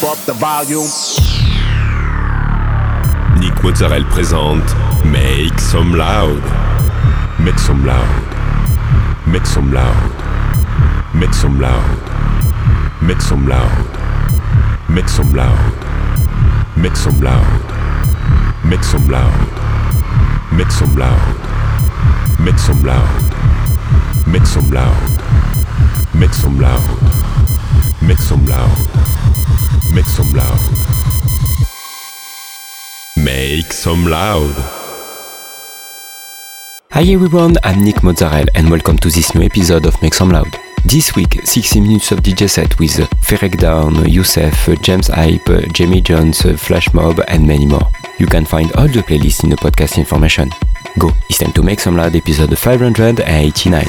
pump up the volume. Nick Mozzarella présente Make Some Loud. Make some loud. Make some loud. Make some loud. Make some loud. Make some loud. Make some loud. Make some loud. Make some loud. Make some loud. Make some loud. Make some loud. Make some loud. Make some loud. Make some loud. Hi everyone, I'm Nick Mozzarella and welcome to this new episode of Make Some Loud. This week, 60 minutes of DJ set with Ferreck Dawn, Yousef, James Hype, Jamie Jones, Flash Mob and many more. You can find all the playlists in the podcast information. Go, it's time to Make Some Loud episode 589.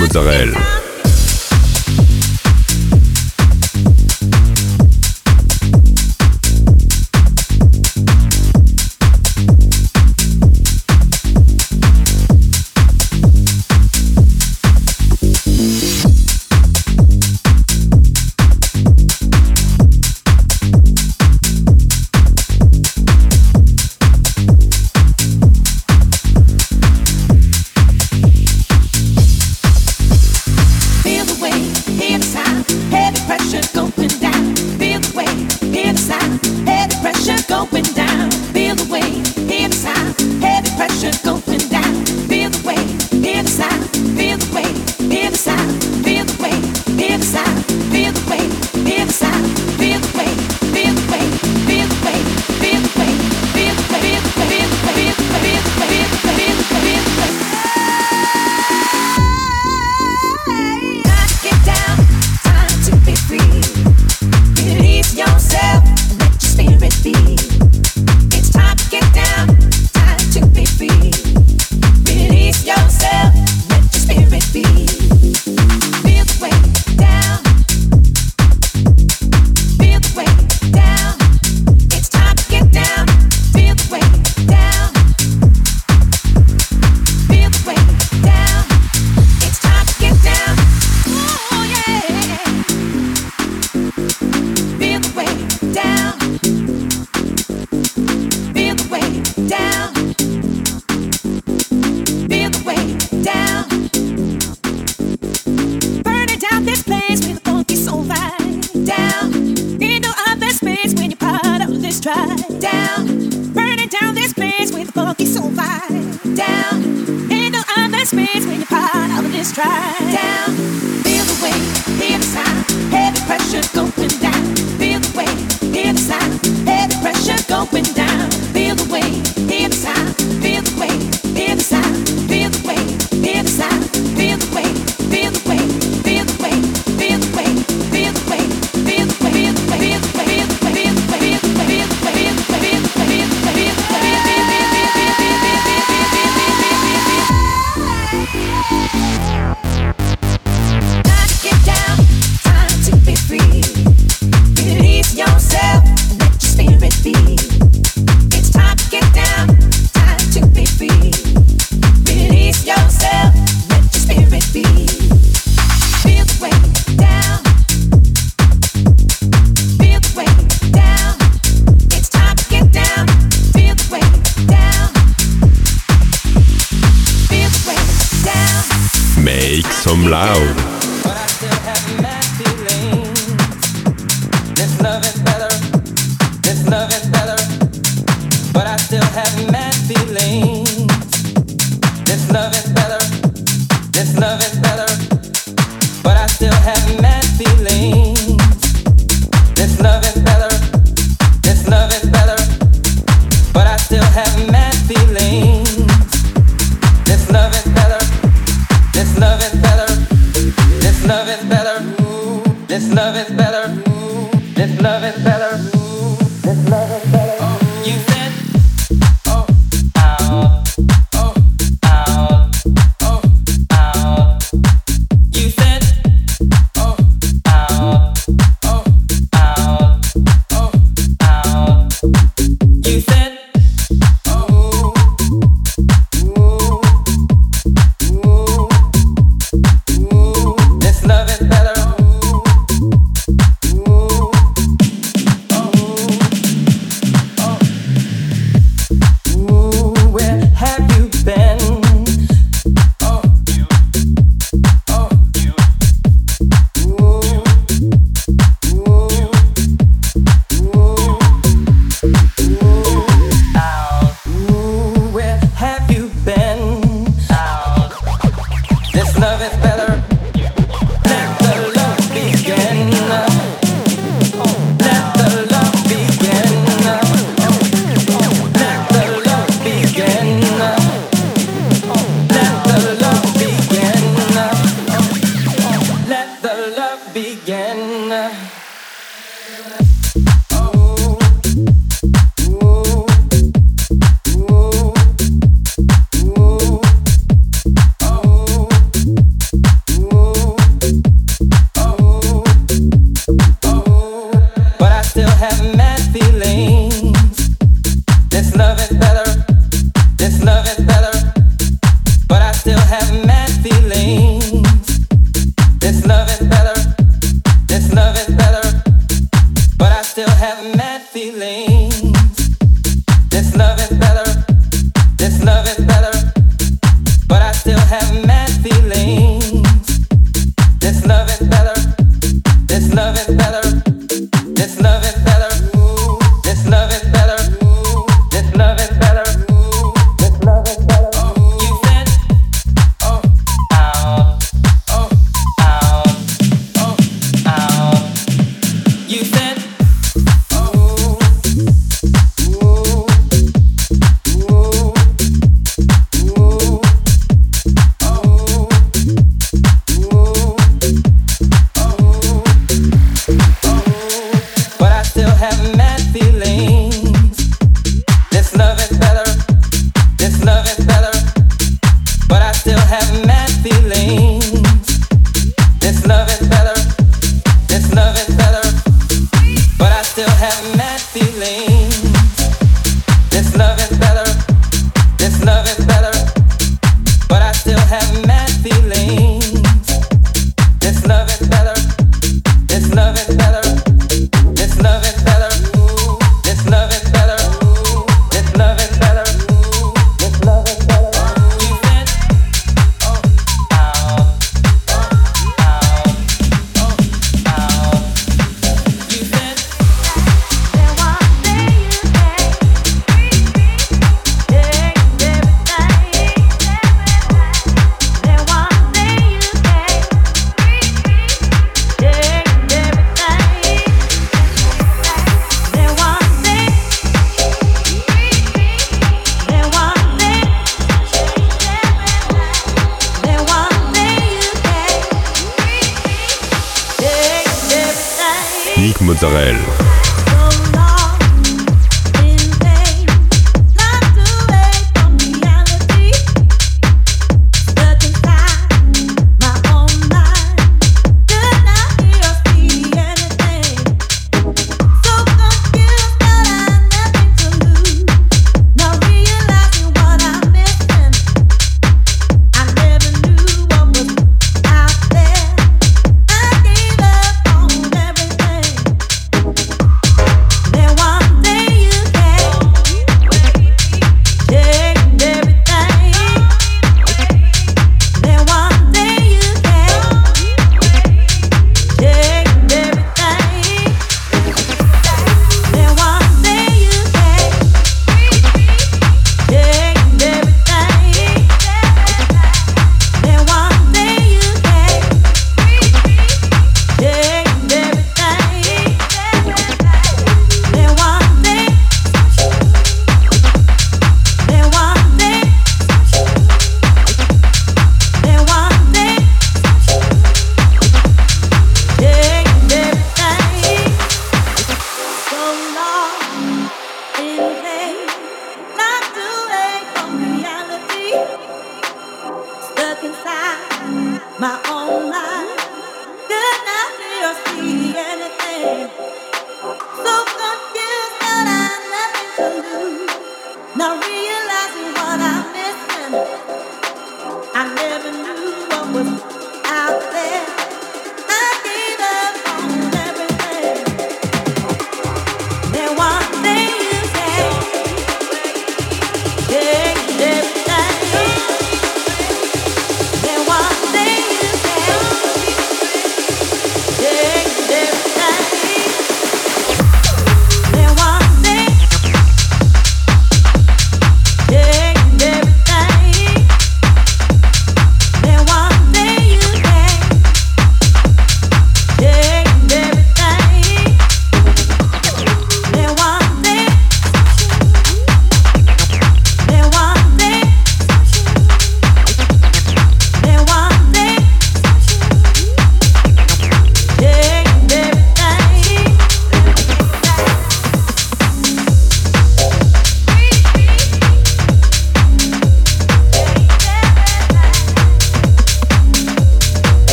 Mozzarella.